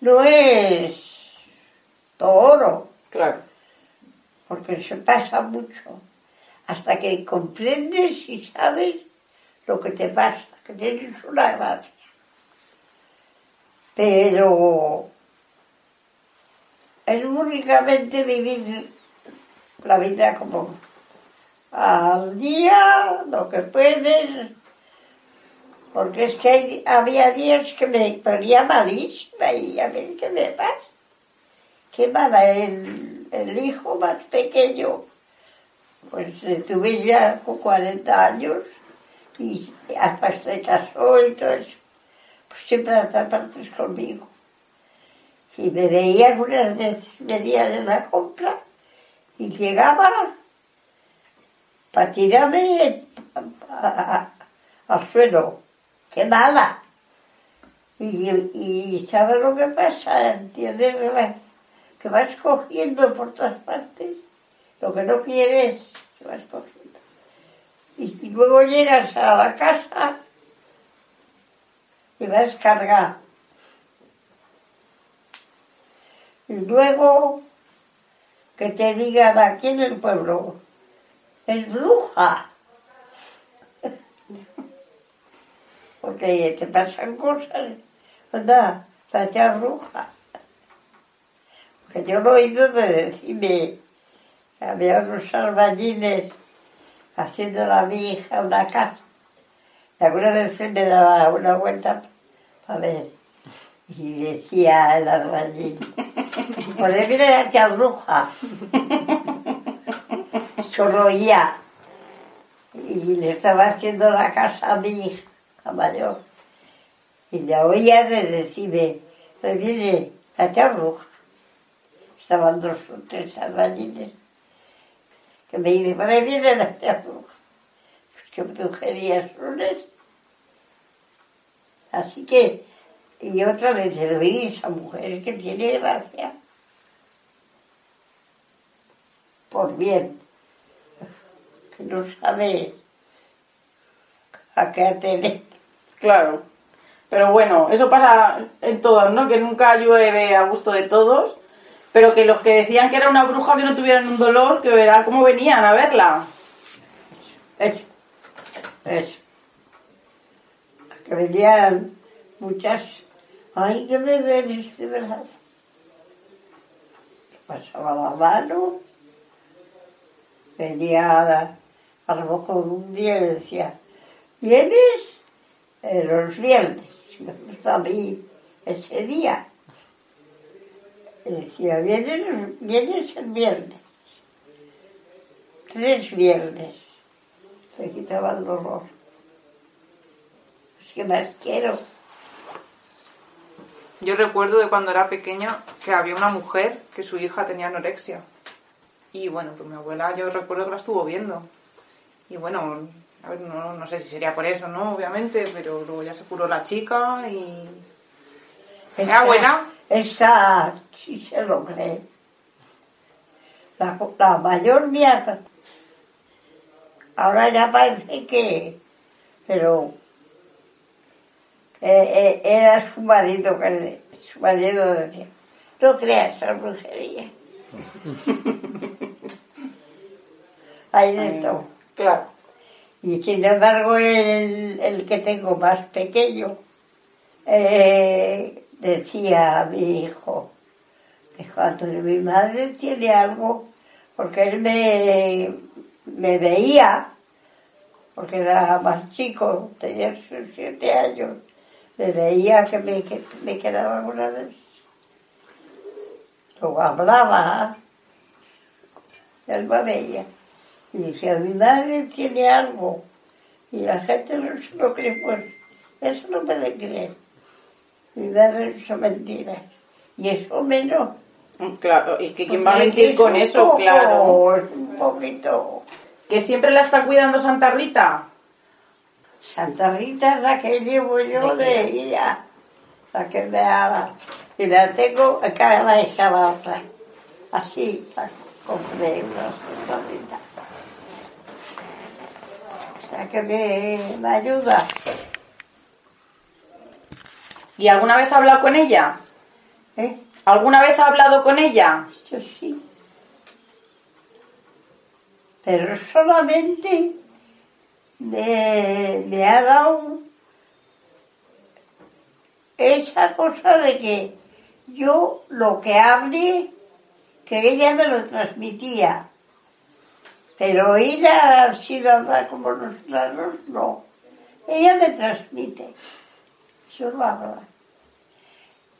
no es todo oro Claro. porque se pasa mucho, hasta que comprendes y sabes lo que te pasa, que tienes una gracia. Pero es únicamente vivir la vida como al día, lo que puedes, porque es que había días que me ponía malísima y a ver qué me pasa. ¿Qué mala? El, el hijo más pequeño, pues tuve ya con 40 años y hasta se casó y todo eso. Pues siempre hasta partes conmigo. Y me veía algunas veces, venía de la compra y llegaba para tirarme al suelo. ¡Qué mala! Y, y ¿sabes lo que pasa? ¿Entiendes? Que vas- cogiendo por todas partes lo que no quieres, que vas cogiendo. Y luego llegas a la casa y vas cargado. Y luego que te digan aquí en el pueblo, es bruja. Porque te pasan cosas, anda, parecía bruja. Porque yo lo he oído de decirme, que había unos albañiles haciendo a mi hija una casa. Y alguna vez me daba una vuelta para ver. Y decía el albañil, pues mira a bruja. Solo oía. Y le estaba haciendo la casa a mi hija, a mayor. Y la oía de decirme, viene la tía bruja. Estaban dos o tres albañiles que me dicen, por ahí viene la tía bruja. Pues qué brujerías esas. Así que, y otra vez le doy esa mujer que tiene gracia. Por bien. Que no sabe a qué atener. Claro. Pero bueno, eso pasa en todos, ¿no? Que nunca llueve a gusto de todos. Pero que los que decían que era una bruja que no tuvieran un dolor, que verá cómo venían a verla. Eso. Eso. Que venían muchas. Ay, que me duele este brazo. Pasaba la mano. Venía a, lo mejor un día le decía, ¿vienes? Eh, los viernes. Me gusta a mí ese día. Y decía, ¿vienes, vienes el viernes? Tres viernes. Se quitaba el dolor. Es que más quiero. Yo recuerdo de cuando era pequeña que había una mujer que su hija tenía anorexia. Y bueno, pues mi abuela yo recuerdo que la estuvo viendo. Y bueno, a ver, no, no sé si sería por eso, ¿no? Obviamente, pero luego ya se curó la chica y... ¿Era buena? Esa sí se lo cree. La, la mayor mía, ahora ya parece que, pero eh, eh, era su marido que le- su marido decía, no creas esa brujería. Hay de todo. Claro. Y sin embargo, el, el que tengo más pequeño eh, decía a mi hijo, dijo, Antonio, mi madre tiene algo, porque él me, me veía, porque era más chico, tenía sus siete años, me veía que me, que me quedaba una vez. Luego hablaba, él me veía. Y mi madre tiene algo. Y la gente no se lo cree, pues eso no puede creer. Mi madre son mentiras. Y eso menos. Claro, y que quién va a mentir con eso, poco- claro. es un poquito. Que siempre la está cuidando Santa Rita. Santa Rita es la que llevo yo de ella, la que me ama. Y la tengo, acá la otra. Así, la compré una Santa Rita. Sea que me, me ayuda. ¿Y alguna vez ha hablado con ella? ¿eh? ¿Alguna vez ha hablado con ella? Yo sí. Pero solamente me, me ha dado esa cosa de que yo lo que hable, que ella me lo transmitía. Pero ir a sido hablar como los claros, no. Ella me transmite. Yo lo habla.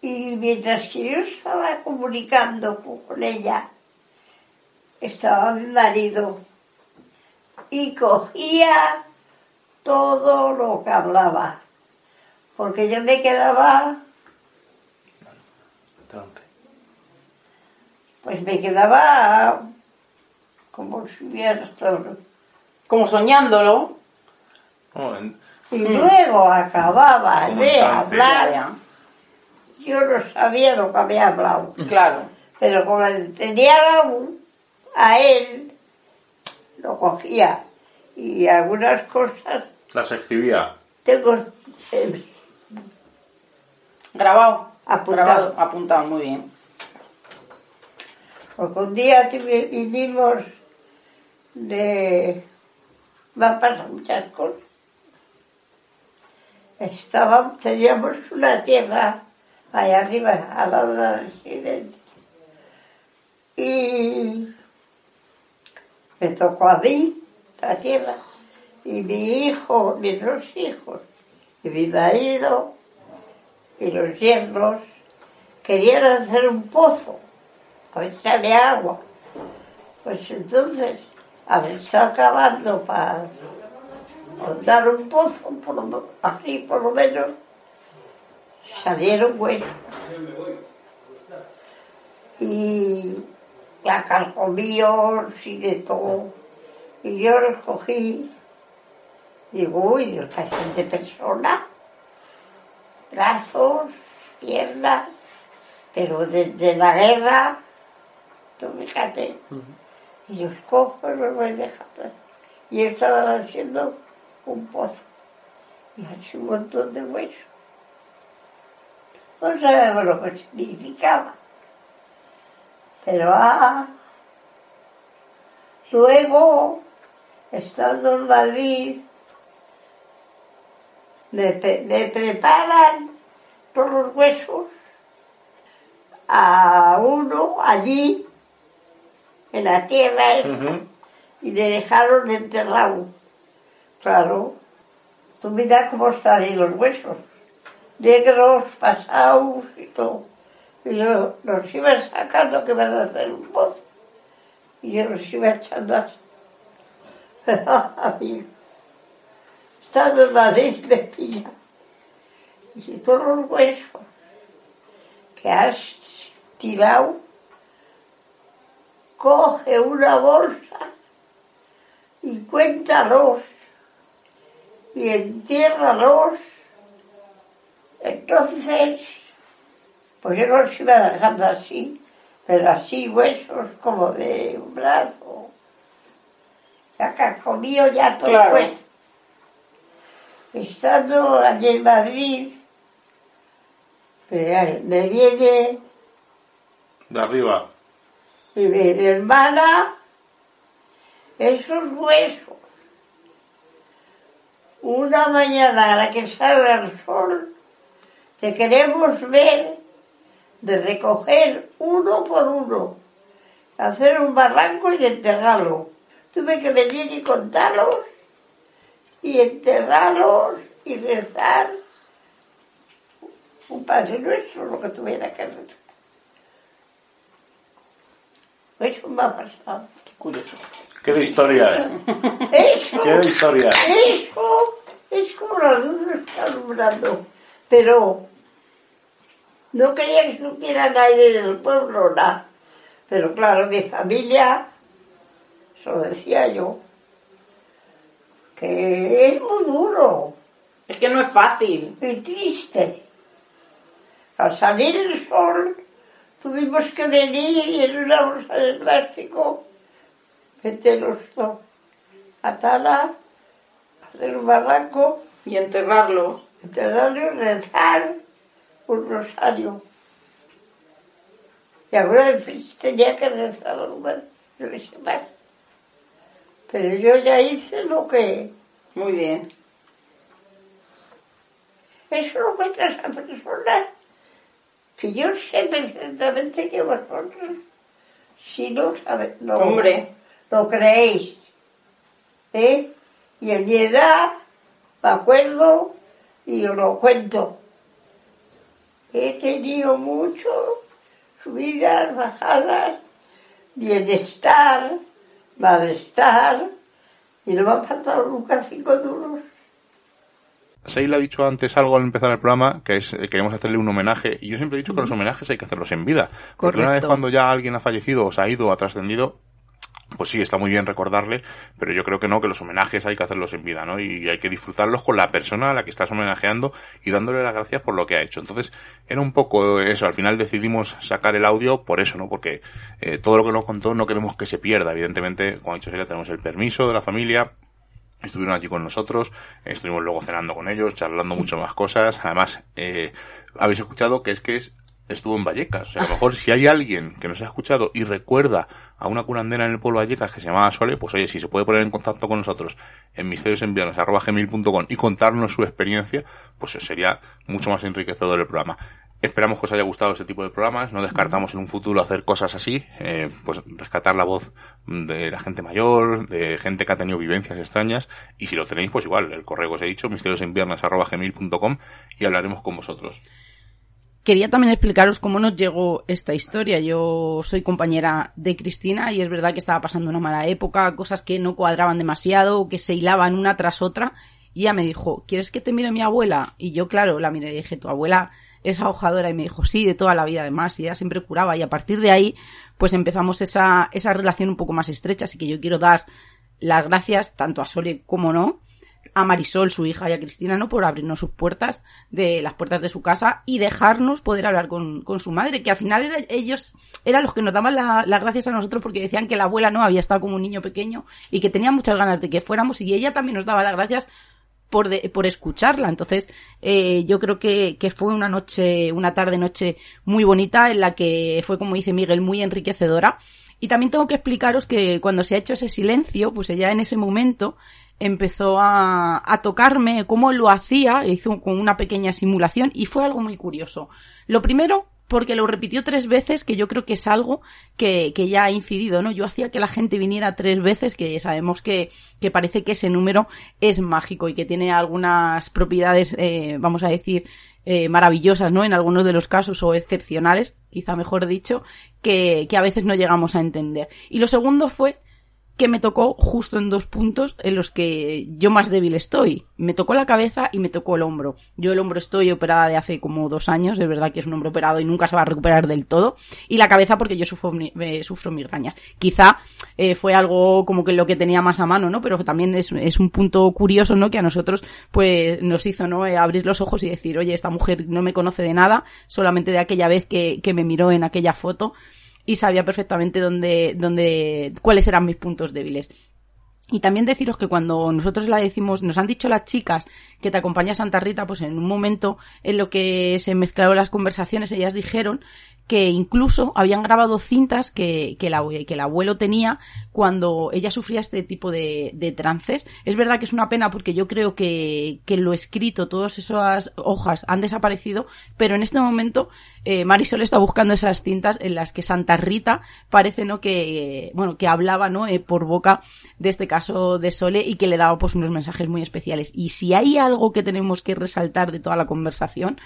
Y mientras que yo estaba comunicando con ella, estaba mi marido y cogía todo lo que hablaba. Porque yo me quedaba, pues me quedaba estado. Como soñándolo. En- Y luego acababa Como de hablar, yo no sabía lo que había hablado. ya. Claro. Pero como tenía la U, a él lo cogía. Y algunas cosas las escribía. tengo eh, Grabado. Apuntado. Grabado, apuntado, muy bien. Porque un día vinimos de... Me han pasado muchas cosas. Estábamos, teníamos una tierra allá arriba, al lado de la residencia. Y me tocó a mí la tierra. Y mi hijo, mis dos hijos, y mi marido, y los yernos, querían hacer un pozo a ver si agua. Pues entonces, a ver, está acabando para dar un pozo, por lo, así por lo menos, salieron huesos. Y la carcomíos y de todo. Y yo los cogí. Digo, uy, Dios, de persona. Brazos, piernas, pero desde la guerra, tú fíjate, y los cojo y los voy dejando. Y estaban haciendo un pozo, y así un montón de huesos. No sabemos lo que significaba. Pero ah, luego, estando en Madrid, me, preparan todos los huesos a uno allí, en la tierra, Ujú. y le dejaron enterrado. Claro, tú mira cómo están ahí los huesos, negros, pasados y todo. Y yo los iba sacando que van a hacer un pozo. Y yo los iba echando así. Estando en Madrid me pilla. Y todos los huesos que has tirado coge una bolsa y cuéntalos y entiérralos. Entonces, pues yo no los iba dejando así, pero así huesos como de un brazo. Ya carcomido ya todo Claro. el cuerpo. Estando allí en Madrid, me me viene De arriba. Y mi hermana, esos huesos. Una mañana a la que salga el sol, te queremos ver de recoger uno por uno, hacer un barranco y enterrarlo. Tuve que venir y contarlos y enterrarlos y rezar un Padre Nuestro, lo que tuviera que rezar. Eso me ha pasado. Curioso. ¿Qué de historia es? Eso, ¿Qué de historia es? eso es como la luz me está alumbrando. Pero no quería que supiera nadie del pueblo nada. Pero claro, mi familia, eso decía yo, que es muy duro Es que no es fácil. y triste. Al salir el sol, tuvimos que venir y en una bolsa de plástico meterlos todos. Atarla, hacer un barranco, Y enterrarlo. enterrarlo y rezar un rosario. Y vez tenía que rezar algo más, qué sé más. Pero yo ya hice lo que... Muy bien. Eso lo cuentas a personas que yo sé perfectamente que vosotros, si no sabéis, no, Hombre. lo creéis. ¿eh? Y en mi edad me acuerdo y os lo cuento. He tenido mucho, subidas, bajadas, bienestar, malestar, y no me han faltado nunca cinco duros. Seila ha dicho antes algo al empezar el programa, que es eh, queremos hacerle un homenaje, y yo siempre he dicho que los homenajes hay que hacerlos en vida. Porque una vez Correcto. cuando ya alguien ha fallecido o se ha ido o ha trascendido, pues sí, está muy bien recordarle, pero yo creo que no, que los homenajes hay que hacerlos en vida, ¿no? Y hay que disfrutarlos con la persona a la que estás homenajeando y dándole las gracias por lo que ha hecho. Entonces, era un poco eso, al final decidimos sacar el audio por eso, ¿no? Porque eh, todo lo que nos contó no queremos que se pierda, evidentemente, como ha dicho Seila, tenemos el permiso de la familia, estuvieron allí con nosotros, estuvimos luego cenando con ellos, charlando mucho más cosas. Además, eh, habéis escuchado que es que es, estuvo en Vallecas. O sea, a lo mejor si hay alguien que nos ha escuchado y recuerda a una curandera en el pueblo de Vallecas que se llamaba Sole, pues oye, si se puede poner en contacto con nosotros en misteriosenviernes.com y contarnos su experiencia, pues sería mucho más enriquecedor el programa. Esperamos que os haya gustado este tipo de programas. No descartamos en un futuro hacer cosas así, eh, pues rescatar la voz de la gente mayor, de gente que ha tenido vivencias extrañas. Y si lo tenéis, pues igual, el correo que os he dicho, misteriosenviernes.gmail.com y hablaremos con vosotros. Quería también explicaros cómo nos llegó esta historia. Yo soy compañera de Cristina y es verdad que estaba pasando una mala época, cosas que no cuadraban demasiado, que se hilaban una tras otra. Y ella me dijo, ¿quieres que te mire mi abuela? Y yo, claro, la miré y dije, tu abuela es ahojadora. Y me dijo, sí, de toda la vida además. Y ella siempre curaba. Y a partir de ahí, pues empezamos esa, esa relación un poco más estrecha. Así que yo quiero dar las gracias tanto a Sole como no a Marisol, su hija, y a Cristina, ¿no? Por abrirnos sus puertas, de las puertas de su casa y dejarnos poder hablar con, con su madre, que al final era- ellos eran los que nos daban la- las gracias a nosotros porque decían que la abuela no había estado como un niño pequeño y que tenía muchas ganas de que fuéramos y ella también nos daba las gracias por, escucharla. Entonces, eh, yo creo que, que fue una noche, una tarde noche muy bonita en la que fue, como dice Miguel, muy enriquecedora. Y también tengo que explicaros que cuando se ha hecho ese silencio, pues ella en ese momento empezó a, a tocarme cómo lo hacía, hizo con una pequeña simulación y fue algo muy curioso. Lo primero, porque lo repitió tres veces, que yo creo que es algo que, que ya ha incidido, ¿no? Yo hacía que la gente viniera tres veces, que sabemos que, que parece que ese número es mágico y que tiene algunas propiedades, eh, vamos a decir, eh, maravillosas, ¿no? En algunos de los casos o excepcionales, quizá mejor dicho, que, que a veces no llegamos a entender. Y lo segundo fue que me tocó justo en dos puntos en los que yo más débil estoy. Me tocó la cabeza y me tocó el hombro. Yo el hombro estoy operada de hace como dos años, es verdad que es un hombro operado y nunca se va a recuperar del todo. Y la cabeza porque yo sufro, eh, sufro migrañas. Quizá eh, fue algo como que lo que tenía más a mano, ¿no? Pero también es, es un punto curioso, ¿no? Que a nosotros pues nos hizo, ¿no? Eh, abrir los ojos y decir, oye, esta mujer no me conoce de nada, solamente de aquella vez que, que me miró en aquella foto y sabía perfectamente dónde, dónde, cuáles eran mis puntos débiles. Y también deciros que cuando nosotros la decimos, nos han dicho las chicas que te acompaña Santa Rita, pues en un momento en lo que se mezclaron las conversaciones, ellas dijeron que incluso habían grabado cintas que, que, abue- que el abuelo tenía cuando ella sufría este tipo de, de trances. Es verdad que es una pena porque yo creo que, que lo escrito, todas esas hojas han desaparecido, pero en este momento eh, Marisol está buscando esas cintas en las que Santa Rita parece no que, bueno, que hablaba no Eh, por boca de este caso de Sole y que le daba pues unos mensajes muy especiales. Y si hay algo que tenemos que resaltar de toda la conversación,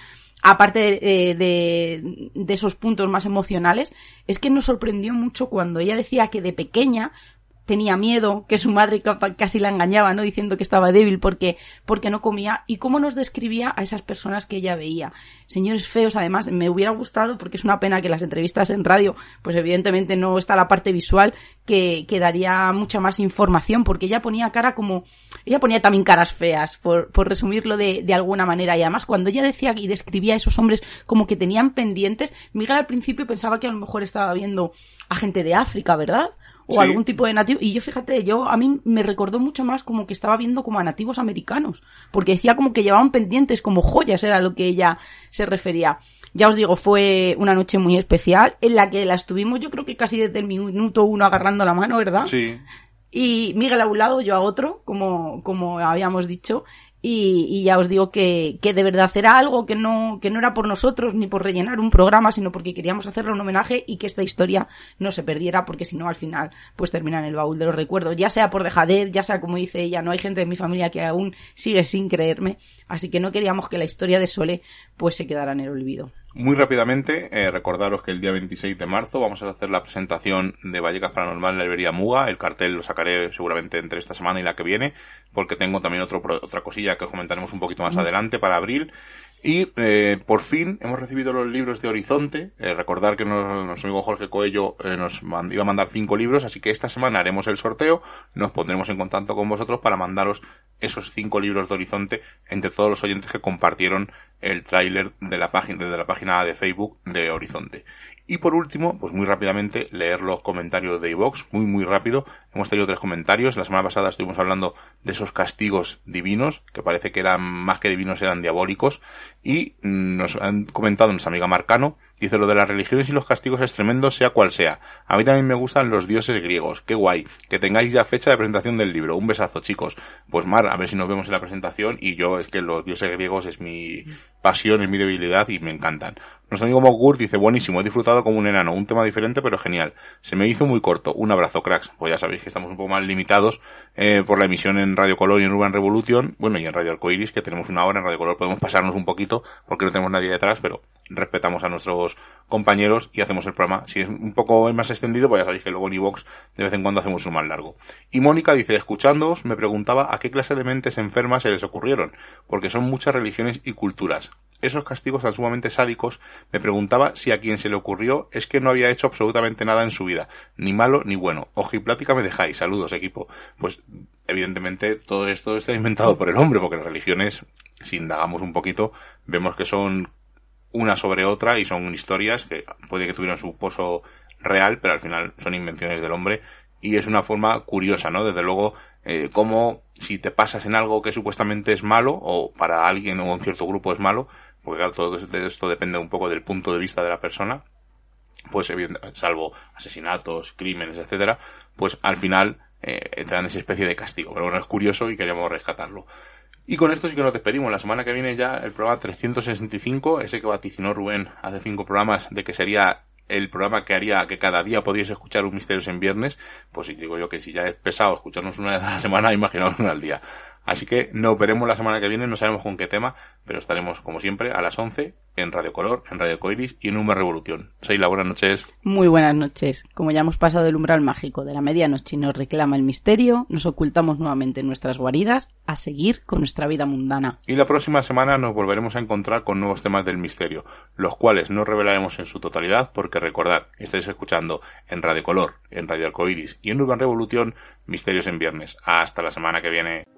aparte de, de, de esos puntos más emocionales, es que nos sorprendió mucho cuando ella decía que de pequeña tenía miedo, que su madre casi la engañaba, ¿no? Diciendo que estaba débil porque, porque no comía, y cómo nos describía a esas personas que ella veía. Señores feos, además, me hubiera gustado, porque es una pena que las entrevistas en radio, pues evidentemente no está la parte visual, que, que daría mucha más información, porque ella ponía cara como, ella ponía también caras feas, por, por resumirlo de, de alguna manera, y además cuando ella decía y describía a esos hombres como que tenían pendientes, Miguel al principio pensaba que a lo mejor estaba viendo a gente de África, ¿verdad? O Sí. algún tipo de nativo. Y yo fíjate, yo a mí me recordó mucho más como que estaba viendo como a nativos americanos, porque decía como que llevaban pendientes como joyas, era lo que ella se refería. Ya os digo, fue una noche muy especial en la que la estuvimos yo creo que casi desde el minuto uno agarrando la mano, ¿verdad? Sí. Y Miguel a un lado, yo a otro, como, como habíamos dicho. Y, y ya os digo que, que de verdad era algo que no, que no era por nosotros ni por rellenar un programa, sino porque queríamos hacerle un homenaje y que esta historia no se perdiera, porque si no al final pues termina en el baúl de los recuerdos, ya sea por dejadez, ya sea como dice ella, no hay gente de mi familia que aún sigue sin creerme, así que no queríamos que la historia de Sole pues se quedara en el olvido. Muy rápidamente, eh, recordaros que el día 26 de marzo vamos a hacer la presentación de Vallecas Paranormal en la librería Muga. El cartel lo sacaré seguramente entre esta semana y la que viene, porque tengo también otro, otra cosilla que os comentaremos un poquito más adelante para abril. Y eh, por fin hemos recibido los libros de Horizonte. Eh, recordar que nuestro amigo Jorge Coello eh, nos iba a mandar cinco libros, así que esta semana haremos el sorteo. Nos pondremos en contacto con vosotros para mandaros esos cinco libros de Horizonte entre todos los oyentes que compartieron el tráiler de la página, desde la página de Facebook de Horizonte. Y por último, pues muy rápidamente, leer los comentarios de iVox, muy muy rápido. Hemos tenido tres comentarios. La semana pasada estuvimos hablando de esos castigos divinos, que parece que eran más que divinos, eran diabólicos. Y mm, nos han comentado nuestra amiga Marcano, dice lo de las religiones y los castigos es tremendo, sea cual sea. A mí también me gustan los dioses griegos. Qué guay. Que tengáis ya fecha de presentación del libro. Un besazo, chicos. Pues Mar, a ver si nos vemos en la presentación. Y yo, es que los dioses griegos es mi pasión, es mi debilidad y me encantan. Nuestro amigo Mogur dice, buenísimo, he disfrutado como un enano, un tema diferente pero genial. Se me hizo muy corto, un abrazo cracks. Pues ya sabéis que estamos un poco más limitados eh, por la emisión en Radio Color y en Urban Revolution, bueno y en Radio Arcoiris, que tenemos una hora, en Radio Color podemos pasarnos un poquito porque no tenemos nadie detrás, pero respetamos a nuestros compañeros y hacemos el programa. Si es un poco más extendido, pues ya sabéis que luego en iVox de vez en cuando hacemos uno más largo. Y Mónica dice, escuchándoos, me preguntaba a qué clase de mentes enfermas se les ocurrieron, porque son muchas religiones y culturas. Esos castigos tan sumamente sádicos, me preguntaba si a quien se le ocurrió es que no había hecho absolutamente nada en su vida, ni malo ni bueno. Ojo y plática me dejáis, saludos equipo. Pues evidentemente todo esto está inventado por el hombre, porque las religiones, si indagamos un poquito, vemos que son una sobre otra y son historias que puede que tuvieran su pozo real, pero al final son invenciones del hombre y es una forma curiosa, ¿no? Desde luego, eh, como si te pasas en algo que supuestamente es malo o para alguien o un cierto grupo es malo, porque claro, todo esto depende un poco del punto de vista de la persona, pues salvo asesinatos, crímenes, etcétera, pues al final eh, te dan esa especie de castigo. Pero bueno, es curioso y queríamos rescatarlo. Y con esto sí que nos despedimos. La semana que viene ya el programa 365, ese que vaticinó Rubén hace cinco programas de que sería el programa que haría que cada día podíais escuchar un Misterios en Viernes, pues si digo yo que si ya es pesado escucharnos una vez a la semana, imaginaos una al día. Así que nos veremos la semana que viene, no sabemos con qué tema, pero estaremos como siempre a las 11 en Radio Color, en Radio Coiris y en Uma Revolución. Seila, buenas noches. Muy buenas noches. Como ya hemos pasado el umbral mágico de la medianoche y nos reclama el misterio, nos ocultamos nuevamente en nuestras guaridas a seguir con nuestra vida mundana. Y la próxima semana nos volveremos a encontrar con nuevos temas del misterio, los cuales no revelaremos en su totalidad porque recordad, estáis escuchando en Radio Color, en Radio Arcoiris y en Urban Revolución Misterios en Viernes. Hasta la semana que viene.